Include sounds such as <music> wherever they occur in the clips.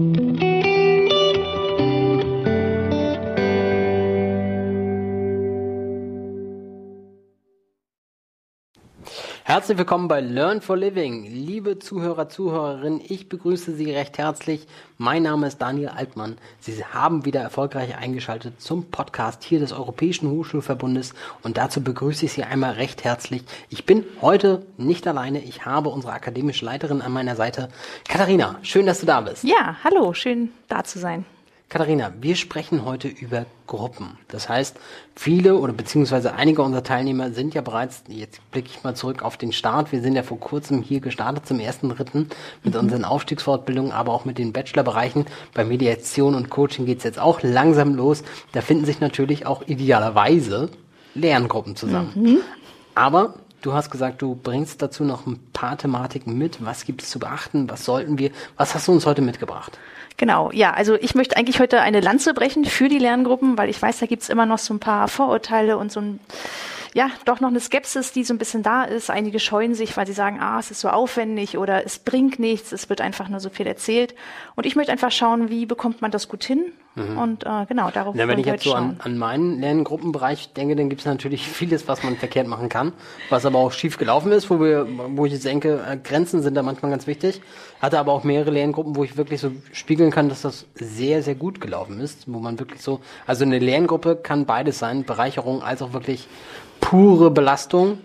Thank you. Herzlich willkommen bei Learn for Living. Liebe Zuhörer, Zuhörerinnen, ich begrüße Sie recht herzlich. Mein Name ist Daniel Altmann. Sie haben wieder erfolgreich eingeschaltet zum Podcast hier des Europäischen Hochschulverbundes und dazu begrüße ich Sie einmal recht herzlich. Ich bin heute nicht alleine. Ich habe unsere akademische Leiterin an meiner Seite. Katharina, schön, dass du da bist. Ja, hallo, schön da zu sein. Katharina, wir sprechen heute über Gruppen. Das heißt, viele oder beziehungsweise einige unserer Teilnehmer sind ja bereits, jetzt blicke ich mal zurück auf den Start, wir sind ja vor kurzem hier gestartet zum ersten Dritten mit mhm. unseren Aufstiegsfortbildungen, aber auch mit den Bachelorbereichen. Bei Mediation und Coaching geht's jetzt auch langsam los. Da finden sich natürlich auch idealerweise Lerngruppen zusammen. Mhm. Aber Du hast gesagt, du bringst dazu noch ein paar Thematiken mit. Was gibt es zu beachten? Was sollten wir? Was hast du uns heute mitgebracht? Genau, ja, also ich möchte eigentlich heute eine Lanze brechen für die Lerngruppen, weil ich weiß, da gibt's immer noch so ein paar Vorurteile und so ein ja, doch noch eine Skepsis, die so ein bisschen da ist. Einige scheuen sich, weil sie sagen, ah, es ist so aufwendig oder es bringt nichts, es wird einfach nur so viel erzählt. Und ich möchte einfach schauen, wie bekommt man das gut hin? Mhm. Und äh, genau, darauf ja, Wenn ich jetzt so an, an meinen Lerngruppenbereich denke, dann gibt es natürlich <laughs> vieles, was man verkehrt machen kann, was aber auch schief gelaufen ist, wo wir, wo ich jetzt denke, äh, Grenzen sind da manchmal ganz wichtig. Hatte aber auch mehrere Lerngruppen, wo ich wirklich so spiegeln kann, dass das sehr, sehr gut gelaufen ist, wo man wirklich so, also eine Lerngruppe kann beides sein, Bereicherung als auch wirklich pure Belastung.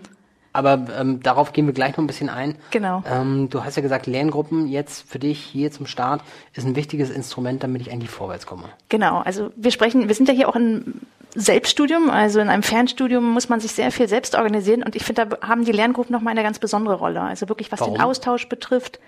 Aber ähm, darauf gehen wir gleich noch ein bisschen ein. Genau. Ähm, du hast ja gesagt, Lerngruppen jetzt für dich hier zum Start ist ein wichtiges Instrument, damit ich eigentlich vorwärts komme. Genau. Also wir sprechen, wir sind ja hier auch in Selbststudium, also in einem Fernstudium muss man sich sehr viel selbst organisieren und ich finde, da haben die Lerngruppen nochmal eine ganz besondere Rolle. Also wirklich, was Warum? den Austausch betrifft,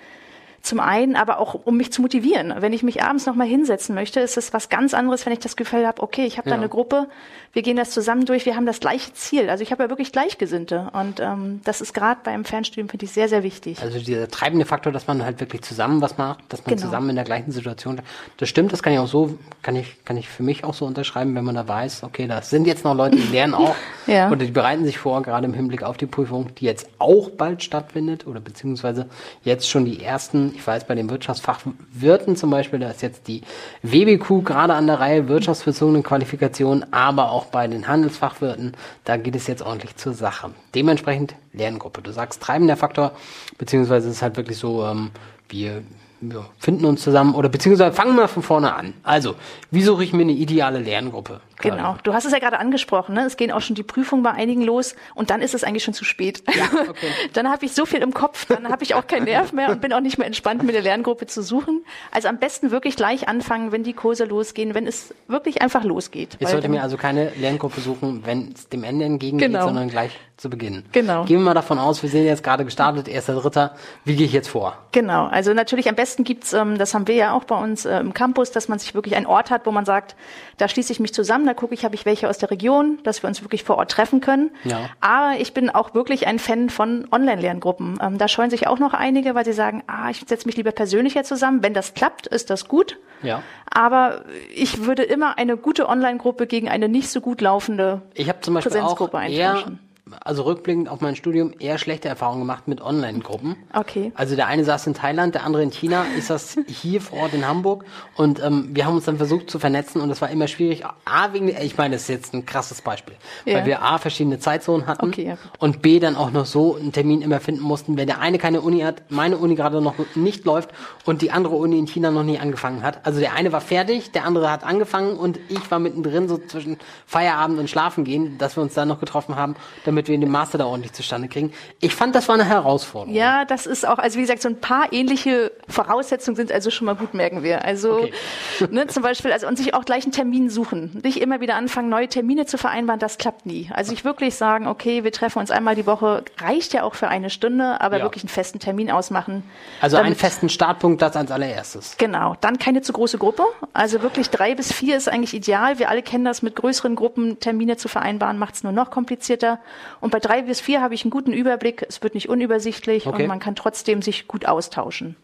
zum einen, aber auch um mich zu motivieren. Wenn ich mich abends nochmal hinsetzen möchte, ist es was ganz anderes, wenn ich das Gefühl habe, okay, ich habe ja. da eine Gruppe, wir gehen das zusammen durch, wir haben das gleiche Ziel. Also ich habe ja wirklich Gleichgesinnte und ähm, das ist gerade beim Fernstudium, finde ich, sehr, sehr wichtig. Also dieser treibende Faktor, dass man halt wirklich zusammen was macht, dass man genau. zusammen in der gleichen Situation, das stimmt, das kann ich auch so, kann ich, kann ich für mich auch so unterschreiben, wenn man da weiß, okay, das sind jetzt noch Leute, die lernen auch <laughs> ja. oder die bereiten sich vor, gerade im Hinblick auf die Prüfung, die jetzt auch bald stattfindet oder beziehungsweise jetzt schon die ersten ich weiß, bei den Wirtschaftsfachwirten zum Beispiel, da ist jetzt die WBQ gerade an der Reihe, wirtschaftsbezogene Qualifikationen, aber auch bei den Handelsfachwirten, da geht es jetzt ordentlich zur Sache. Dementsprechend Lerngruppe. Du sagst treibender Faktor, beziehungsweise es ist halt wirklich so, ähm, wir wir finden uns zusammen oder beziehungsweise fangen wir von vorne an. Also, wie suche ich mir eine ideale Lerngruppe? Genau. Du hast es ja gerade angesprochen, ne? Es gehen auch schon die Prüfungen bei einigen los und dann ist es eigentlich schon zu spät. Ja, <laughs> okay. dann habe ich so viel im Kopf, dann habe ich auch keinen Nerv mehr und bin auch nicht mehr entspannt, mit der Lerngruppe zu suchen. Also am besten wirklich gleich anfangen, wenn die Kurse losgehen, wenn es wirklich einfach losgeht. Ich sollte mir also keine Lerngruppe suchen, wenn es dem Ende entgegengeht, genau. sondern gleich zu Beginn. Genau. Gehen wir mal davon aus, wir sind jetzt gerade gestartet, erster Dritter. Wie gehe ich jetzt vor? Genau. Also natürlich am besten gibt's, ähm, das haben wir ja auch bei uns äh, im Campus, dass man sich wirklich einen Ort hat, wo man sagt, da schließe ich mich zusammen, da gucke ich, habe ich welche aus der Region, dass wir uns wirklich vor Ort treffen können. Ja. Aber ich bin auch wirklich ein Fan von Online-Lerngruppen. Ähm, da scheuen sich auch noch einige, weil sie sagen, ah, ich setze mich lieber persönlicher zusammen. Wenn das klappt, ist das gut. Ja. Aber ich würde immer eine gute Online-Gruppe gegen eine nicht so gut laufende ich zum Beispiel Präsenzgruppe auch eintauschen also rückblickend auf mein Studium eher schlechte Erfahrungen gemacht mit Online-Gruppen. Okay. Also der eine saß in Thailand, der andere in China, ist das <laughs> hier vor Ort in Hamburg und ähm, wir haben uns dann versucht zu vernetzen und es war immer schwierig. A, wegen, ich meine, das ist jetzt ein krasses Beispiel, ja. weil wir A, verschiedene Zeitzonen hatten okay, ja. und B, dann auch noch so einen Termin immer finden mussten, wenn der eine keine Uni hat, meine Uni gerade noch nicht läuft und die andere Uni in China noch nie angefangen hat. Also der eine war fertig, der andere hat angefangen und ich war mittendrin so zwischen Feierabend und Schlafen gehen, dass wir uns dann noch getroffen haben, damit damit wir den Master da ordentlich zustande kriegen. Ich fand, das war eine Herausforderung. Ja, das ist auch, also wie gesagt, so ein paar ähnliche Voraussetzungen sind also schon mal gut, merken wir. Also okay. <laughs> ne, zum Beispiel, also und sich auch gleich einen Termin suchen. Nicht immer wieder anfangen, neue Termine zu vereinbaren, das klappt nie. Also ich wirklich sagen, okay, wir treffen uns einmal die Woche, reicht ja auch für eine Stunde, aber ja. wirklich einen festen Termin ausmachen. Also damit, einen festen Startpunkt, das als allererstes. Genau. Dann keine zu große Gruppe. Also wirklich drei bis vier ist eigentlich ideal. Wir alle kennen das, mit größeren Gruppen Termine zu vereinbaren, macht es nur noch komplizierter. Und bei drei bis vier habe ich einen guten Überblick. Es wird nicht unübersichtlich okay. und man kann trotzdem sich gut austauschen.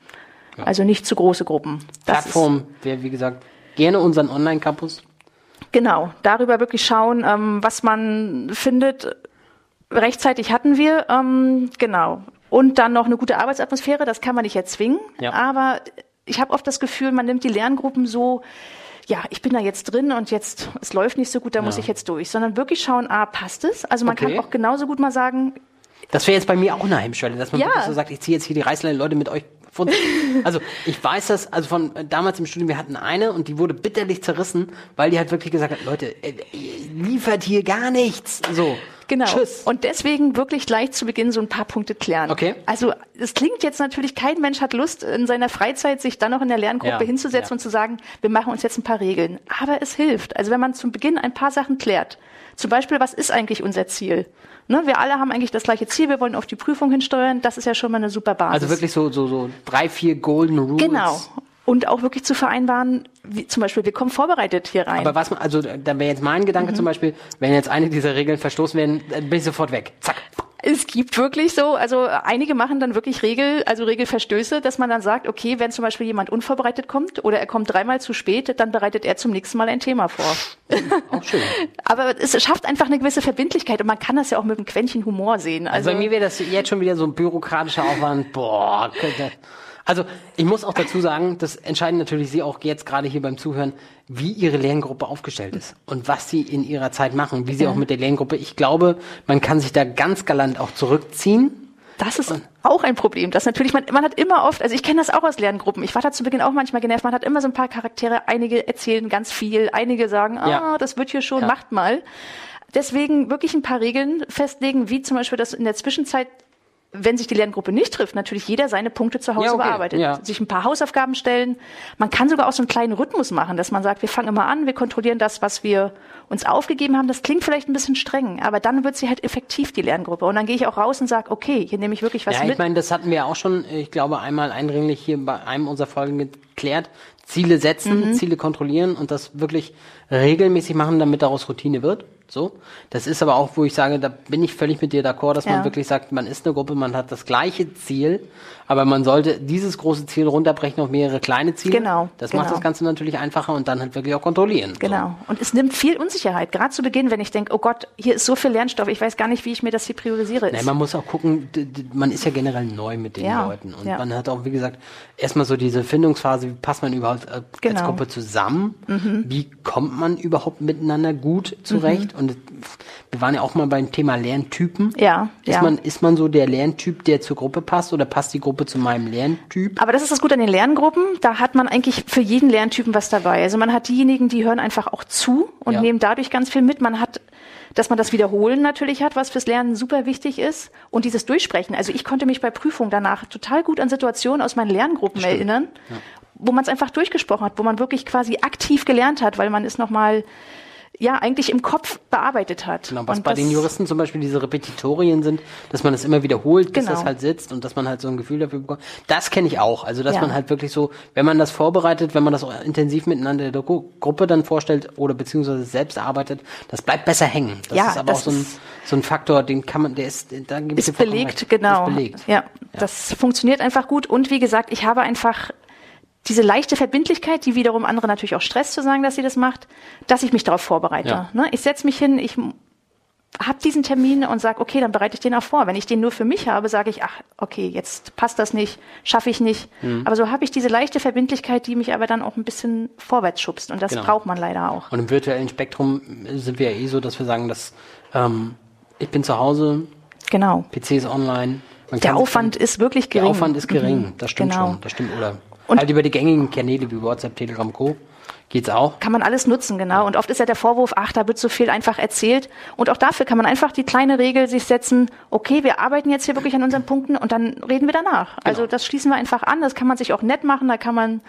Ja. Also nicht zu große Gruppen. Das Plattform wäre, wie gesagt, gerne unseren Online-Campus. Genau, darüber wirklich schauen, ähm, was man findet. Rechtzeitig hatten wir, ähm, genau. Und dann noch eine gute Arbeitsatmosphäre, das kann man nicht erzwingen, ja. aber ich habe oft das Gefühl, man nimmt die Lerngruppen so, ja, ich bin da jetzt drin und jetzt, es läuft nicht so gut, da ja. muss ich jetzt durch, sondern wirklich schauen, ah, passt es? Also man okay. kann auch genauso gut mal sagen, das wäre jetzt bei mir auch eine Hemmschwelle, dass man ja. so sagt, ich ziehe jetzt hier die Reißleine-Leute mit euch von, <laughs> also ich weiß das, also von damals im Studium, wir hatten eine und die wurde bitterlich zerrissen, weil die halt wirklich gesagt hat, Leute, äh, liefert hier gar nichts. So. Genau. Tschüss. Und deswegen wirklich gleich zu Beginn so ein paar Punkte klären. Okay. Also es klingt jetzt natürlich, kein Mensch hat Lust, in seiner Freizeit sich dann noch in der Lerngruppe ja, hinzusetzen ja. und zu sagen, wir machen uns jetzt ein paar Regeln. Aber es hilft. Also wenn man zum Beginn ein paar Sachen klärt. Zum Beispiel, was ist eigentlich unser Ziel? Ne, wir alle haben eigentlich das gleiche Ziel, wir wollen auf die Prüfung hinsteuern. Das ist ja schon mal eine super Basis. Also wirklich so, so, so drei, vier Golden Rules. Genau und auch wirklich zu vereinbaren, wie zum Beispiel, wir kommen vorbereitet hier rein. Aber was, also da wäre jetzt mein Gedanke mhm. zum Beispiel, wenn jetzt eine dieser Regeln verstoßen werden, dann bin ich sofort weg. Zack. Es gibt wirklich so, also einige machen dann wirklich Regel, also Regelverstöße, dass man dann sagt, okay, wenn zum Beispiel jemand unvorbereitet kommt oder er kommt dreimal zu spät, dann bereitet er zum nächsten Mal ein Thema vor. Auch schön. <laughs> Aber es schafft einfach eine gewisse Verbindlichkeit und man kann das ja auch mit einem Quäntchen Humor sehen. Also, also bei mir wäre das jetzt schon wieder so ein bürokratischer Aufwand. Boah, könnte, also ich muss auch dazu sagen, das entscheiden natürlich Sie auch jetzt gerade hier beim Zuhören, wie Ihre Lerngruppe aufgestellt ist und was Sie in Ihrer Zeit machen, wie Sie auch mit der Lerngruppe. Ich glaube, man kann sich da ganz galant auch zurückziehen. Das ist auch ein Problem. Das natürlich, man, man hat immer oft, also ich kenne das auch aus Lerngruppen. Ich war da zu Beginn auch manchmal genervt. Man hat immer so ein paar Charaktere. Einige erzählen ganz viel, einige sagen, ah, ja. das wird hier schon, ja. macht mal. Deswegen wirklich ein paar Regeln festlegen, wie zum Beispiel, dass in der Zwischenzeit wenn sich die Lerngruppe nicht trifft, natürlich jeder seine Punkte zu Hause ja, okay. bearbeitet. Ja. Sich ein paar Hausaufgaben stellen. Man kann sogar auch so einen kleinen Rhythmus machen, dass man sagt, wir fangen immer an, wir kontrollieren das, was wir uns aufgegeben haben. Das klingt vielleicht ein bisschen streng, aber dann wird sie halt effektiv, die Lerngruppe. Und dann gehe ich auch raus und sage, okay, hier nehme ich wirklich was ja, mit. Ja, ich meine, das hatten wir auch schon, ich glaube, einmal eindringlich hier bei einem unserer Folgen geklärt. Ziele setzen, mhm. Ziele kontrollieren und das wirklich regelmäßig machen, damit daraus Routine wird. So. Das ist aber auch, wo ich sage, da bin ich völlig mit dir d'accord, dass ja. man wirklich sagt, man ist eine Gruppe, man hat das gleiche Ziel, aber man sollte dieses große Ziel runterbrechen auf mehrere kleine Ziele. Genau. Das genau. macht das Ganze natürlich einfacher und dann halt wirklich auch kontrollieren. Genau. So. Und es nimmt viel Unsicherheit, gerade zu Beginn, wenn ich denke, oh Gott, hier ist so viel Lernstoff, ich weiß gar nicht, wie ich mir das hier priorisiere. Nein, man muss auch gucken, man ist ja generell neu mit den ja. Leuten und ja. man hat auch, wie gesagt, erstmal so diese Findungsphase, wie passt man überhaupt äh, genau. als Gruppe zusammen, mhm. wie kommt man überhaupt miteinander gut zurecht mhm. und wir waren ja auch mal beim Thema Lerntypen. Ja. Ist, ja. Man, ist man so der Lerntyp, der zur Gruppe passt oder passt die Gruppe zu meinem Lerntyp? Aber das ist das Gute an den Lerngruppen. Da hat man eigentlich für jeden Lerntypen was dabei. Also man hat diejenigen, die hören einfach auch zu und ja. nehmen dadurch ganz viel mit. Man hat dass man das Wiederholen natürlich hat, was fürs Lernen super wichtig ist. Und dieses Durchsprechen. Also ich konnte mich bei Prüfungen danach total gut an Situationen aus meinen Lerngruppen Stimmt. erinnern, ja. wo man es einfach durchgesprochen hat, wo man wirklich quasi aktiv gelernt hat, weil man ist nochmal ja eigentlich im Kopf bearbeitet hat. Genau, was und bei den Juristen zum Beispiel diese Repetitorien sind, dass man das immer wiederholt, bis genau. das halt sitzt und dass man halt so ein Gefühl dafür bekommt. Das kenne ich auch. Also dass ja. man halt wirklich so, wenn man das vorbereitet, wenn man das auch intensiv miteinander der Gruppe dann vorstellt oder beziehungsweise selbst arbeitet, das bleibt besser hängen. Das ja, ist aber auch so ein, so ein Faktor, den kann man, der ist, da gibt es belegt, genau. Ist belegt. Ja, ja, das funktioniert einfach gut. Und wie gesagt, ich habe einfach diese leichte Verbindlichkeit, die wiederum andere natürlich auch Stress zu sagen, dass sie das macht, dass ich mich darauf vorbereite. Ja. Ne? Ich setze mich hin, ich habe diesen Termin und sage, okay, dann bereite ich den auch vor. Wenn ich den nur für mich habe, sage ich, ach, okay, jetzt passt das nicht, schaffe ich nicht. Mhm. Aber so habe ich diese leichte Verbindlichkeit, die mich aber dann auch ein bisschen vorwärts schubst. Und das genau. braucht man leider auch. Und im virtuellen Spektrum sind wir ja eh so, dass wir sagen, dass ähm, ich bin zu Hause, genau. PC ist online. der Aufwand ist wirklich gering. Der Aufwand ist gering, mhm. das stimmt genau. schon. Das stimmt, oder? Und halt über die gängigen Kanäle wie WhatsApp, Telegram, Co. Geht's auch? Kann man alles nutzen, genau. Und oft ist ja der Vorwurf, ach, da wird so viel einfach erzählt. Und auch dafür kann man einfach die kleine Regel sich setzen, okay, wir arbeiten jetzt hier wirklich an unseren Punkten und dann reden wir danach. Genau. Also das schließen wir einfach an. Das kann man sich auch nett machen, da kann man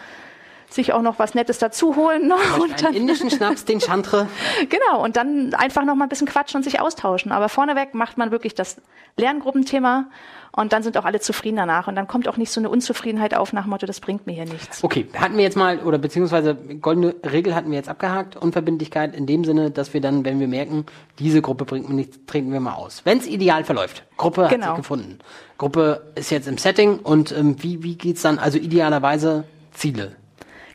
sich auch noch was Nettes dazu holen. Ne? Und einen indischen Schnaps, den Chantre. <laughs> genau, und dann einfach noch mal ein bisschen quatschen und sich austauschen. Aber vorneweg macht man wirklich das Lerngruppenthema und dann sind auch alle zufrieden danach. Und dann kommt auch nicht so eine Unzufriedenheit auf nach dem Motto, das bringt mir hier nichts. Okay, hatten wir jetzt mal, oder beziehungsweise goldene Regel hatten wir jetzt abgehakt. Unverbindlichkeit in dem Sinne, dass wir dann, wenn wir merken, diese Gruppe bringt mir nichts, treten wir mal aus. Wenn es ideal verläuft. Gruppe genau. hat sich gefunden. Gruppe ist jetzt im Setting und ähm, wie, wie geht's dann? Also idealerweise Ziele.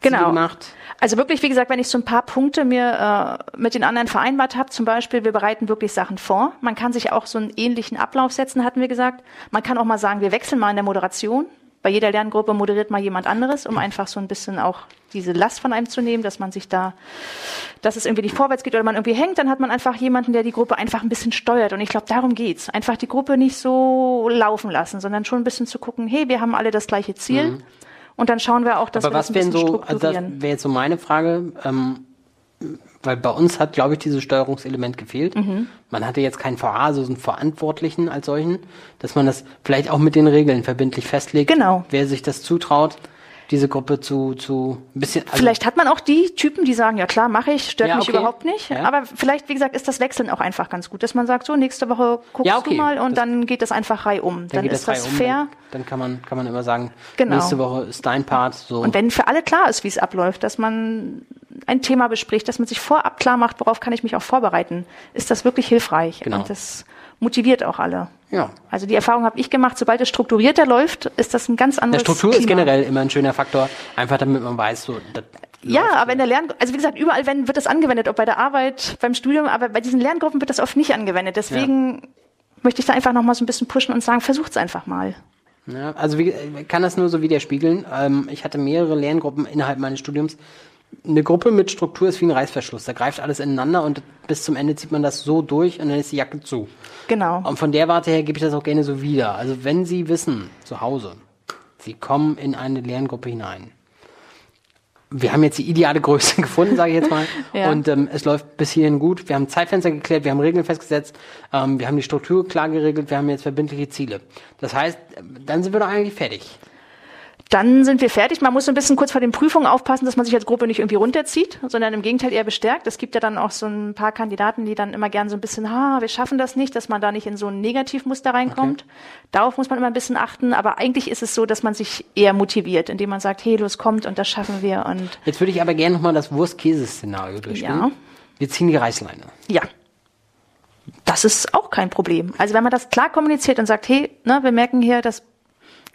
Genau. Gemacht. Also wirklich, wie gesagt, wenn ich so ein paar Punkte mir äh, mit den anderen vereinbart habe, zum Beispiel, wir bereiten wirklich Sachen vor. Man kann sich auch so einen ähnlichen Ablauf setzen, hatten wir gesagt. Man kann auch mal sagen, wir wechseln mal in der Moderation. Bei jeder Lerngruppe moderiert mal jemand anderes, um einfach so ein bisschen auch diese Last von einem zu nehmen, dass man sich da, dass es irgendwie nicht vorwärts geht oder man irgendwie hängt, dann hat man einfach jemanden, der die Gruppe einfach ein bisschen steuert. Und ich glaube, darum geht's. Einfach die Gruppe nicht so laufen lassen, sondern schon ein bisschen zu gucken, hey, wir haben alle das gleiche Ziel. Mhm. Und dann schauen wir auch, dass Aber wir was das ein so, also das wäre jetzt so meine Frage, ähm, weil bei uns hat, glaube ich, dieses Steuerungselement gefehlt. Mhm. Man hatte jetzt keinen VA, also einen Verantwortlichen als solchen, dass man das vielleicht auch mit den Regeln verbindlich festlegt, genau. wer sich das zutraut diese Gruppe zu, zu ein bisschen. Also vielleicht hat man auch die Typen, die sagen, ja klar, mache ich, stört ja, mich okay. überhaupt nicht. Ja. Aber vielleicht, wie gesagt, ist das Wechseln auch einfach ganz gut, dass man sagt, so nächste Woche guckst ja, okay. du mal und das, dann geht das einfach reihum. Dann, dann ist das, das fair. Um, dann, dann, kann man kann man immer sagen, genau. nächste Woche ist dein Part. So. Und wenn für alle klar ist, wie es abläuft, dass man ein Thema bespricht, dass man sich vorab klar macht, worauf kann ich mich auch vorbereiten, ist das wirklich hilfreich. Genau. Und das motiviert auch alle. Ja. Also die Erfahrung habe ich gemacht, sobald es strukturierter läuft, ist das ein ganz anderes Der Struktur Klima. ist generell immer ein schöner Faktor, einfach damit man weiß, so ja, aber in der Lern, also wie gesagt, überall wenn, wird das angewendet, ob bei der Arbeit, beim Studium, aber bei diesen Lerngruppen wird das oft nicht angewendet. Deswegen ja. möchte ich da einfach nochmal so ein bisschen pushen und sagen, versucht es einfach mal. Ja, also wie, kann das nur so widerspiegeln. Ähm, ich hatte mehrere Lerngruppen innerhalb meines Studiums, eine Gruppe mit Struktur ist wie ein Reißverschluss. Da greift alles ineinander und bis zum Ende zieht man das so durch und dann ist die Jacke zu. Genau. Und von der Warte her gebe ich das auch gerne so wieder. Also wenn Sie wissen, zu Hause, Sie kommen in eine Lerngruppe hinein. Wir haben jetzt die ideale Größe <laughs> gefunden, sage ich jetzt mal. <laughs> ja. Und ähm, es läuft bis hierhin gut. Wir haben Zeitfenster geklärt, wir haben Regeln festgesetzt, ähm, wir haben die Struktur klar geregelt, wir haben jetzt verbindliche Ziele. Das heißt, dann sind wir doch eigentlich fertig dann sind wir fertig. Man muss so ein bisschen kurz vor den Prüfungen aufpassen, dass man sich als Gruppe nicht irgendwie runterzieht, sondern im Gegenteil eher bestärkt. Es gibt ja dann auch so ein paar Kandidaten, die dann immer gern so ein bisschen, ha, wir schaffen das nicht, dass man da nicht in so ein Negativmuster reinkommt. Okay. Darauf muss man immer ein bisschen achten. Aber eigentlich ist es so, dass man sich eher motiviert, indem man sagt, hey, los, kommt und das schaffen wir. Und Jetzt würde ich aber gerne nochmal das Wurst-Käse-Szenario durchspielen. Ja. Wir ziehen die Reißleine. Ja. Das ist auch kein Problem. Also wenn man das klar kommuniziert und sagt, hey, ne, wir merken hier, das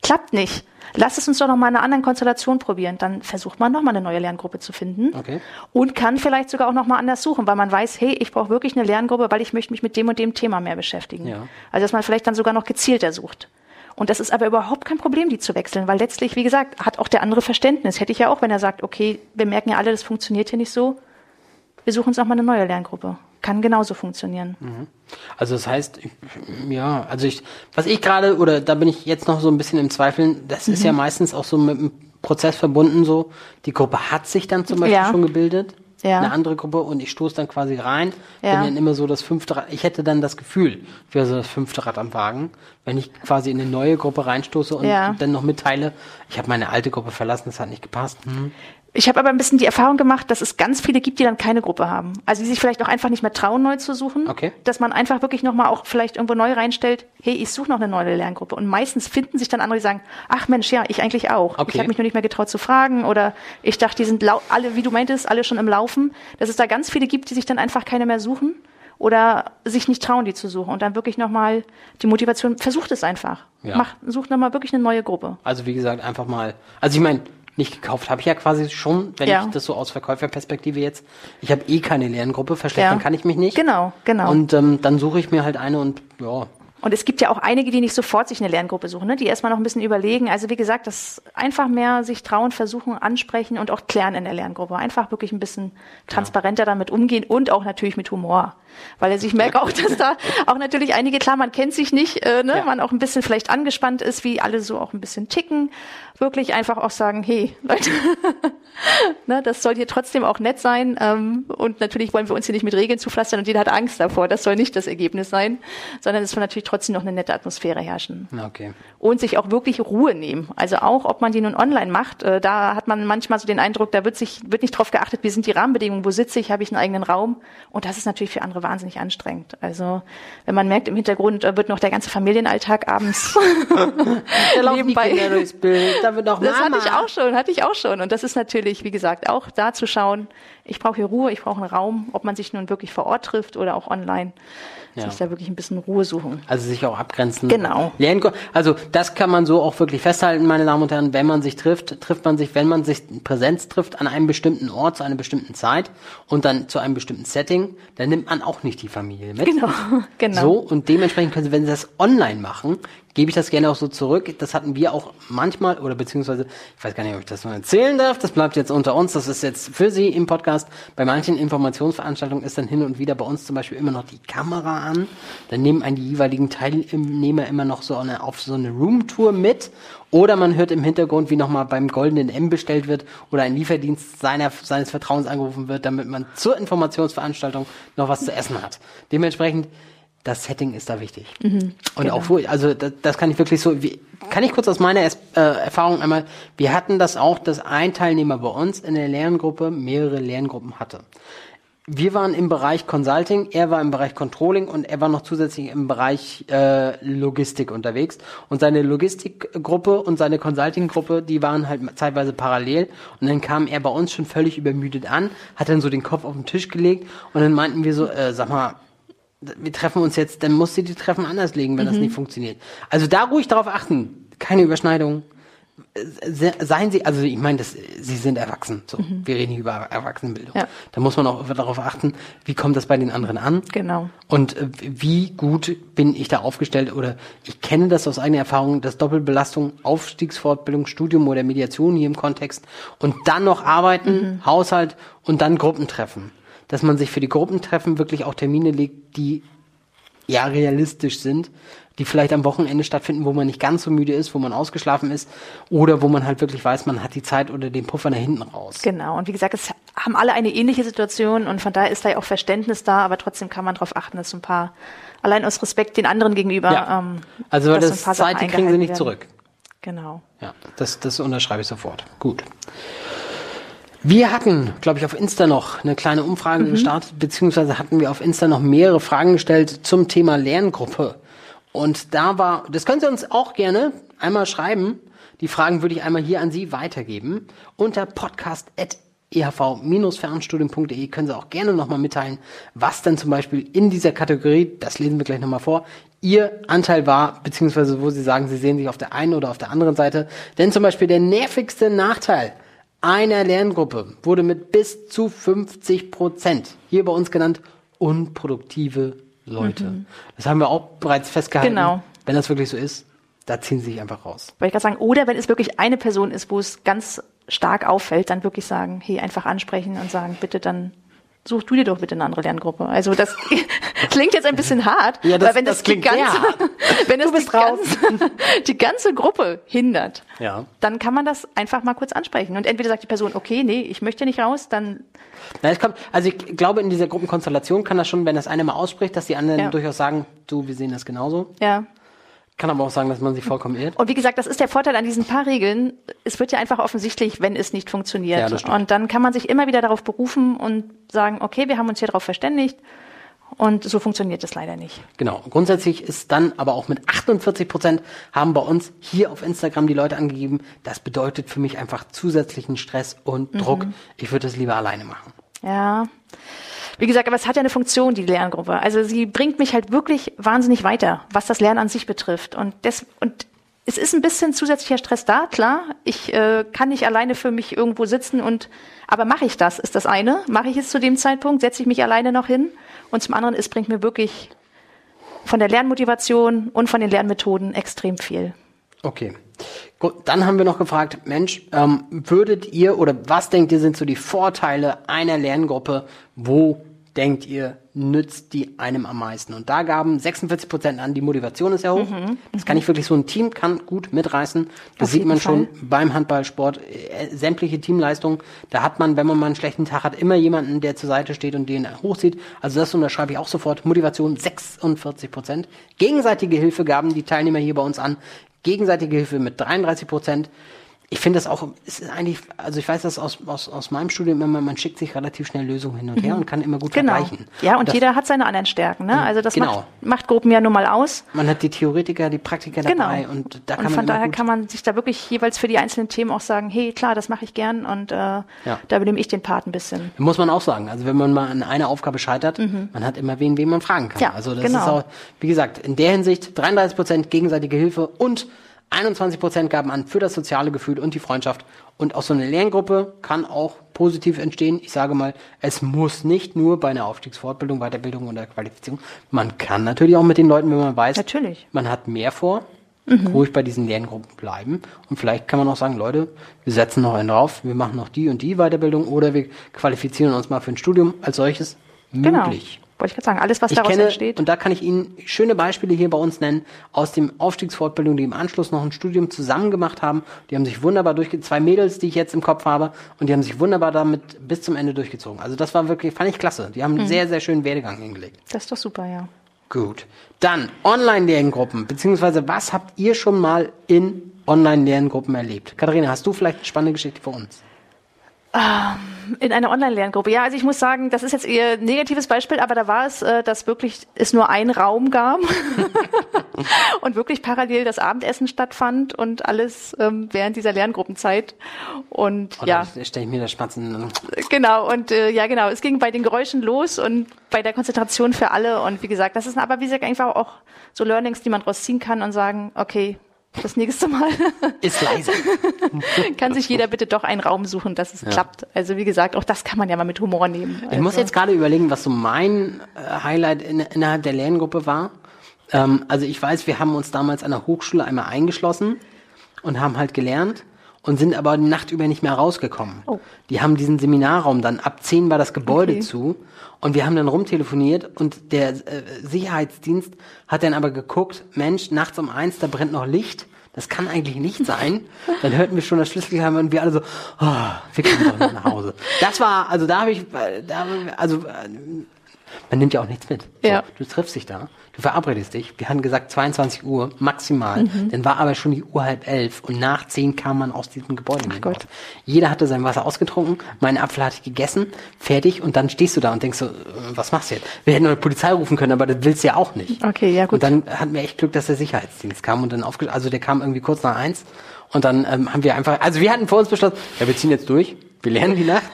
klappt nicht lass es uns doch noch mal in einer anderen Konstellation probieren. Dann versucht man noch mal eine neue Lerngruppe zu finden okay. und kann vielleicht sogar auch noch mal anders suchen, weil man weiß, hey, ich brauche wirklich eine Lerngruppe, weil ich möchte mich mit dem und dem Thema mehr beschäftigen. Ja. Also dass man vielleicht dann sogar noch gezielter sucht. Und das ist aber überhaupt kein Problem, die zu wechseln, weil letztlich, wie gesagt, hat auch der andere Verständnis. Hätte ich ja auch, wenn er sagt, okay, wir merken ja alle, das funktioniert hier nicht so, wir suchen uns noch mal eine neue Lerngruppe kann genauso funktionieren. Mhm. Also das heißt, ja, also ich, was ich gerade, oder da bin ich jetzt noch so ein bisschen im Zweifeln, das mhm. ist ja mhm. meistens auch so mit einem Prozess verbunden so, die Gruppe hat sich dann zum Beispiel ja. schon gebildet, ja. eine andere Gruppe und ich stoße dann quasi rein, ja. bin dann immer so das fünfte Rad, ich hätte dann das Gefühl, ich wäre so das fünfte Rad am Wagen, wenn ich quasi in eine neue Gruppe reinstoße und ja. dann noch mitteile, ich habe meine alte Gruppe verlassen, das hat nicht gepasst. Hm. Ich habe aber ein bisschen die Erfahrung gemacht, dass es ganz viele gibt, die dann keine Gruppe haben. Also die sich vielleicht auch einfach nicht mehr trauen, neu zu suchen. Okay. Dass man einfach wirklich nochmal auch vielleicht irgendwo neu reinstellt, hey, ich suche noch eine neue Lerngruppe. Und meistens finden sich dann andere, die sagen, ach Mensch, ja, ich eigentlich auch. Okay. Ich habe mich nur nicht mehr getraut zu fragen oder ich dachte, die sind alle, wie du meintest, alle schon im Laufen. Dass es da ganz viele gibt, die sich dann einfach keine mehr suchen oder sich nicht trauen, die zu suchen. Und dann wirklich nochmal die Motivation, versucht es einfach. Ja. Mach, sucht nochmal wirklich eine neue Gruppe. Also wie gesagt, einfach mal. Also ich meine, nicht gekauft habe ich ja quasi schon, wenn ja. ich das so aus Verkäuferperspektive jetzt, ich habe eh keine Lerngruppe, verschlechtern ja. kann ich mich nicht. Genau, genau. Und ähm, dann suche ich mir halt eine und ja, und es gibt ja auch einige, die nicht sofort sich eine Lerngruppe suchen, ne? die erstmal noch ein bisschen überlegen. Also wie gesagt, das einfach mehr sich trauen, versuchen, ansprechen und auch klären in der Lerngruppe. Einfach wirklich ein bisschen transparenter ja. damit umgehen und auch natürlich mit Humor. Weil also ich merke auch, dass da auch natürlich einige, klar, man kennt sich nicht, äh, ne? Ja. man auch ein bisschen vielleicht angespannt ist, wie alle so auch ein bisschen ticken. Wirklich einfach auch sagen, hey, Leute, <laughs> ne, das soll hier trotzdem auch nett sein. Ähm, und natürlich wollen wir uns hier nicht mit Regeln zupflastern und jeder hat Angst davor. Das soll nicht das Ergebnis sein, sondern es soll natürlich trotzdem noch eine nette Atmosphäre herrschen. Okay. Und sich auch wirklich Ruhe nehmen. Also auch, ob man die nun online macht, äh, da hat man manchmal so den Eindruck, da wird sich, wird nicht drauf geachtet, wie sind die Rahmenbedingungen, wo sitze ich, habe ich einen eigenen Raum. Und das ist natürlich für andere wahnsinnig anstrengend. Also wenn man merkt, im Hintergrund äh, wird noch der ganze Familienalltag abends <laughs> <laughs> nebenbei. Da wird Mama. Das hatte ich auch schon, hatte ich auch schon. Und das ist natürlich, wie gesagt, auch da zu schauen, ich brauche hier Ruhe, ich brauche einen Raum, ob man sich nun wirklich vor Ort trifft oder auch online ja. sich da wirklich ein bisschen Ruhe suchen. Also sich auch abgrenzen. Genau. Also das kann man so auch wirklich festhalten, meine Damen und Herren. Wenn man sich trifft, trifft man sich, wenn man sich in Präsenz trifft, an einem bestimmten Ort, zu einer bestimmten Zeit und dann zu einem bestimmten Setting, dann nimmt man auch nicht die Familie mit. Genau, <laughs> genau. So, und dementsprechend können Sie, wenn Sie das online machen, gebe ich das gerne auch so zurück. Das hatten wir auch manchmal, oder beziehungsweise, ich weiß gar nicht, ob ich das mal erzählen darf, das bleibt jetzt unter uns, das ist jetzt für Sie im Podcast. Bei manchen Informationsveranstaltungen ist dann hin und wieder bei uns zum Beispiel immer noch die Kamera an. Dann nehmen einen die jeweiligen Teilnehmer immer noch so eine, auf so eine Roomtour mit. Oder man hört im Hintergrund, wie nochmal beim goldenen M bestellt wird oder ein Lieferdienst seiner, seines Vertrauens angerufen wird, damit man zur Informationsveranstaltung noch was zu essen hat. Dementsprechend das Setting ist da wichtig. Mhm, und genau. auch, also das, das, kann ich wirklich so, wie, kann ich kurz aus meiner äh, Erfahrung einmal, wir hatten das auch, dass ein Teilnehmer bei uns in der Lerngruppe mehrere Lerngruppen hatte. Wir waren im Bereich Consulting, er war im Bereich Controlling und er war noch zusätzlich im Bereich äh, Logistik unterwegs. Und seine Logistikgruppe und seine Consulting-Gruppe, die waren halt zeitweise parallel. Und dann kam er bei uns schon völlig übermüdet an, hat dann so den Kopf auf den Tisch gelegt und dann meinten wir so, äh, sag mal, wir treffen uns jetzt, dann musst du die Treffen anders legen, wenn mhm. das nicht funktioniert. Also da ruhig darauf achten. Keine Überschneidung. Seien Sie, also ich meine, das, Sie sind erwachsen. So, mhm. wir reden hier über Erwachsenenbildung. Ja. Da muss man auch darauf achten, wie kommt das bei den anderen an? Genau. Und äh, wie gut bin ich da aufgestellt oder ich kenne das aus eigener Erfahrung, dass Doppelbelastung, Aufstiegsfortbildung, Studium oder Mediation hier im Kontext und dann noch arbeiten, mhm. Haushalt und dann Gruppentreffen dass man sich für die Gruppentreffen wirklich auch Termine legt, die ja realistisch sind, die vielleicht am Wochenende stattfinden, wo man nicht ganz so müde ist, wo man ausgeschlafen ist oder wo man halt wirklich weiß, man hat die Zeit oder den Puffer nach hinten raus. Genau. Und wie gesagt, es haben alle eine ähnliche Situation und von daher ist da ja auch Verständnis da, aber trotzdem kann man darauf achten, dass ein paar, allein aus Respekt den anderen gegenüber. Ja. Ähm, also weil das Zeit, die kriegen sie nicht werden. zurück. Genau. Ja, das, das unterschreibe ich sofort. Gut. Wir hatten, glaube ich, auf Insta noch eine kleine Umfrage mhm. gestartet, beziehungsweise hatten wir auf Insta noch mehrere Fragen gestellt zum Thema Lerngruppe. Und da war, das können Sie uns auch gerne einmal schreiben. Die Fragen würde ich einmal hier an Sie weitergeben. Unter podcast.ehv-fernstudium.de können Sie auch gerne nochmal mitteilen, was denn zum Beispiel in dieser Kategorie, das lesen wir gleich nochmal vor, Ihr Anteil war, beziehungsweise wo Sie sagen, Sie sehen sich auf der einen oder auf der anderen Seite. Denn zum Beispiel der nervigste Nachteil einer Lerngruppe wurde mit bis zu 50 Prozent, hier bei uns genannt, unproduktive Leute. Mhm. Das haben wir auch bereits festgehalten. Genau. Wenn das wirklich so ist, da ziehen sie sich einfach raus. Wollte ich gerade sagen, oder wenn es wirklich eine Person ist, wo es ganz stark auffällt, dann wirklich sagen, hey, einfach ansprechen und sagen, bitte dann such du dir doch bitte eine andere Lerngruppe. Also das <laughs> klingt jetzt ein bisschen hart, ja, das, weil wenn das, das <laughs> die ganze, wenn es die ganze, die ganze Gruppe hindert, ja. dann kann man das einfach mal kurz ansprechen. Und entweder sagt die Person, okay, nee, ich möchte nicht raus, dann. Na, es kommt, also ich glaube, in dieser Gruppenkonstellation kann das schon, wenn das eine mal ausspricht, dass die anderen ja. durchaus sagen, du, wir sehen das genauso. Ja. Kann aber auch sagen, dass man sich vollkommen irrt. Und wie gesagt, das ist der Vorteil an diesen paar Regeln. Es wird ja einfach offensichtlich, wenn es nicht funktioniert. Ja, und dann kann man sich immer wieder darauf berufen und sagen, okay, wir haben uns hier darauf verständigt. Und so funktioniert es leider nicht. Genau. Grundsätzlich ist dann aber auch mit 48 Prozent haben bei uns hier auf Instagram die Leute angegeben, das bedeutet für mich einfach zusätzlichen Stress und Druck. Mhm. Ich würde es lieber alleine machen. Ja. Wie gesagt, aber es hat ja eine Funktion, die Lerngruppe. Also sie bringt mich halt wirklich wahnsinnig weiter, was das Lernen an sich betrifft. Und, das, und es ist ein bisschen zusätzlicher Stress da, klar. Ich äh, kann nicht alleine für mich irgendwo sitzen und, aber mache ich das, ist das eine. Mache ich es zu dem Zeitpunkt, setze ich mich alleine noch hin. Und zum anderen, es bringt mir wirklich von der Lernmotivation und von den Lernmethoden extrem viel. Okay. Gut, dann haben wir noch gefragt, Mensch, ähm, würdet ihr oder was denkt ihr sind so die Vorteile einer Lerngruppe? Wo denkt ihr, nützt die einem am meisten? Und da gaben 46 Prozent an, die Motivation ist ja hoch. Mhm, das kann ich wirklich, so ein Team kann gut mitreißen. Das sieht man Fall. schon beim Handballsport. Äh, sämtliche Teamleistungen, da hat man, wenn man mal einen schlechten Tag hat, immer jemanden, der zur Seite steht und den hochzieht. Also das unterschreibe ich auch sofort. Motivation 46 Prozent. Gegenseitige Hilfe gaben die Teilnehmer hier bei uns an gegenseitige Hilfe mit 33 Prozent. Ich finde das auch, es ist eigentlich, also ich weiß das aus, aus, aus meinem Studium immer, man schickt sich relativ schnell Lösungen hin und her mhm. und kann immer gut genau. vergleichen. Ja, und, und das, jeder hat seine anderen Stärken, ne? Also das genau. macht, macht Gruppen ja nun mal aus. Man hat die Theoretiker, die Praktiker genau. dabei und da kann und von man daher kann man sich da wirklich jeweils für die einzelnen Themen auch sagen, hey, klar, das mache ich gern und äh, ja. da übernehme ich den Part ein bisschen. Muss man auch sagen. Also wenn man mal an einer Aufgabe scheitert, mhm. man hat immer wen, wen man fragen kann. Ja, also das genau. ist auch, wie gesagt, in der Hinsicht 33 Prozent gegenseitige Hilfe und 21 Prozent gaben an für das soziale Gefühl und die Freundschaft. Und aus so einer Lerngruppe kann auch positiv entstehen. Ich sage mal, es muss nicht nur bei einer Aufstiegsfortbildung, Weiterbildung oder Qualifizierung. Man kann natürlich auch mit den Leuten, wenn man weiß, natürlich. man hat mehr vor, mhm. ruhig bei diesen Lerngruppen bleiben. Und vielleicht kann man auch sagen, Leute, wir setzen noch einen drauf, wir machen noch die und die Weiterbildung oder wir qualifizieren uns mal für ein Studium als solches genau. möglich. Wollte ich gerade sagen, alles, was ich daraus kenne, entsteht. Und da kann ich Ihnen schöne Beispiele hier bei uns nennen, aus dem Aufstiegsfortbildung, die im Anschluss noch ein Studium zusammen gemacht haben. Die haben sich wunderbar durchgezogen. Zwei Mädels, die ich jetzt im Kopf habe, und die haben sich wunderbar damit bis zum Ende durchgezogen. Also das war wirklich, fand ich klasse. Die haben einen mhm. sehr, sehr schönen Werdegang hingelegt. Das ist doch super, ja. Gut. Dann Online-Lerngruppen, beziehungsweise was habt ihr schon mal in Online-Lerngruppen erlebt? Katharina, hast du vielleicht eine spannende Geschichte für uns? Ähm, in einer Online-Lerngruppe. Ja, also ich muss sagen, das ist jetzt eher ein negatives Beispiel, aber da war es, äh, dass wirklich es nur einen Raum gab <laughs> und wirklich parallel das Abendessen stattfand und alles ähm, während dieser Lerngruppenzeit. Und oh, ja. stelle ich mir das Spatzen. Genau, und äh, ja, genau. Es ging bei den Geräuschen los und bei der Konzentration für alle. Und wie gesagt, das ist aber wie gesagt einfach auch so Learnings, die man daraus ziehen kann und sagen, okay, das nächste Mal. Ist leise. <laughs> kann sich jeder bitte doch einen Raum suchen, dass es ja. klappt. Also wie gesagt, auch das kann man ja mal mit Humor nehmen. Ich muss also jetzt gerade überlegen, was so mein äh, Highlight in, innerhalb der Lerngruppe war. Ähm, also ich weiß, wir haben uns damals an der Hochschule einmal eingeschlossen und haben halt gelernt und sind aber die Nacht über nicht mehr rausgekommen. Oh. Die haben diesen Seminarraum dann, ab 10 war das Gebäude okay. zu und wir haben dann rumtelefoniert und der äh, Sicherheitsdienst hat dann aber geguckt, Mensch, nachts um eins, da brennt noch Licht. Das kann eigentlich nicht sein. Dann hörten wir schon das Schlüsselgeheim und wir alle so, oh, wir kommen doch nach Hause. Das war, also da habe ich, da, also äh, man nimmt ja auch nichts mit. So, ja. Du triffst dich da, du verabredest dich. Wir hatten gesagt 22 Uhr maximal. Mhm. Dann war aber schon die Uhr halb elf und nach zehn kam man aus diesem Gebäude. Ach Gott. Jeder hatte sein Wasser ausgetrunken, meinen Apfel hatte ich gegessen, fertig und dann stehst du da und denkst so, äh, was machst du jetzt? Wir hätten eine Polizei rufen können, aber das willst du ja auch nicht. Okay, ja gut. Und dann hatten wir echt Glück, dass der Sicherheitsdienst kam und dann aufge also der kam irgendwie kurz nach eins und dann ähm, haben wir einfach, also wir hatten vor uns beschlossen, ja, wir ziehen jetzt durch. Wir lernen die Nacht. <laughs>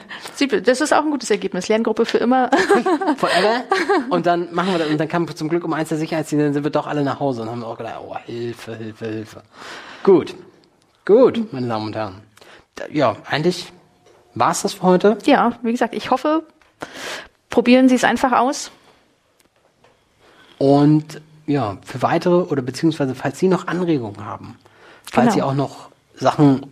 Das ist auch ein gutes Ergebnis. Lerngruppe für immer. <laughs> Forever. <laughs> Und dann machen wir das, und dann kam zum Glück um eins der Sicherheitsdienste, dann sind wir doch alle nach Hause und haben auch gedacht, oh, Hilfe, Hilfe, Hilfe. Gut. Gut, meine Damen und Herren. Ja, eigentlich war es das für heute. Ja, wie gesagt, ich hoffe, probieren Sie es einfach aus. Und ja, für weitere oder beziehungsweise falls Sie noch Anregungen haben, falls genau. Sie auch noch Sachen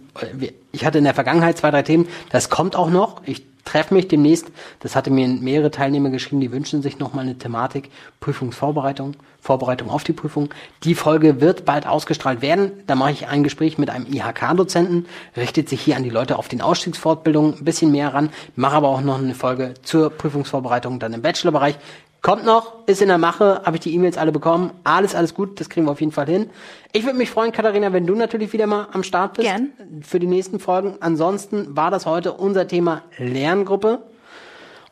ich hatte in der Vergangenheit zwei, drei Themen, das kommt auch noch. Ich treffe mich demnächst, das hatte mir mehrere Teilnehmer geschrieben, die wünschen sich nochmal eine Thematik Prüfungsvorbereitung, Vorbereitung auf die Prüfung. Die Folge wird bald ausgestrahlt werden. Da mache ich ein Gespräch mit einem IHK-Dozenten, richtet sich hier an die Leute auf den Ausstiegsfortbildungen ein bisschen mehr ran, mache aber auch noch eine Folge zur Prüfungsvorbereitung dann im Bachelorbereich. Kommt noch, ist in der Mache, habe ich die E-Mails alle bekommen. Alles, alles gut, das kriegen wir auf jeden Fall hin. Ich würde mich freuen, Katharina, wenn du natürlich wieder mal am Start bist. Gern. Für die nächsten Folgen. Ansonsten war das heute unser Thema Lerngruppe.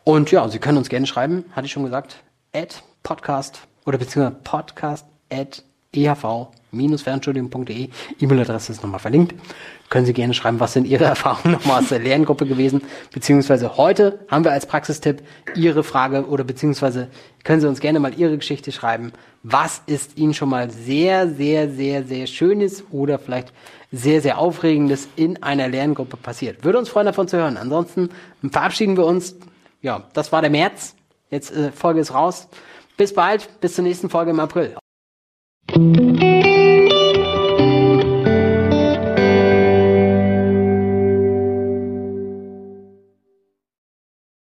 Und ja, Sie können uns gerne schreiben, hatte ich schon gesagt, at podcast oder beziehungsweise podcast at ehv-fernstudium.de. E-Mail-Adresse ist nochmal verlinkt. Können Sie gerne schreiben, was sind Ihre <laughs> Erfahrungen nochmal aus der Lerngruppe gewesen. Beziehungsweise heute haben wir als Praxistipp Ihre Frage oder beziehungsweise können Sie uns gerne mal Ihre Geschichte schreiben. Was ist Ihnen schon mal sehr, sehr, sehr, sehr Schönes oder vielleicht sehr, sehr Aufregendes in einer Lerngruppe passiert? Würde uns freuen, davon zu hören. Ansonsten verabschieden wir uns. Ja, das war der März. Jetzt äh, Folge ist raus. Bis bald, bis zur nächsten Folge im April.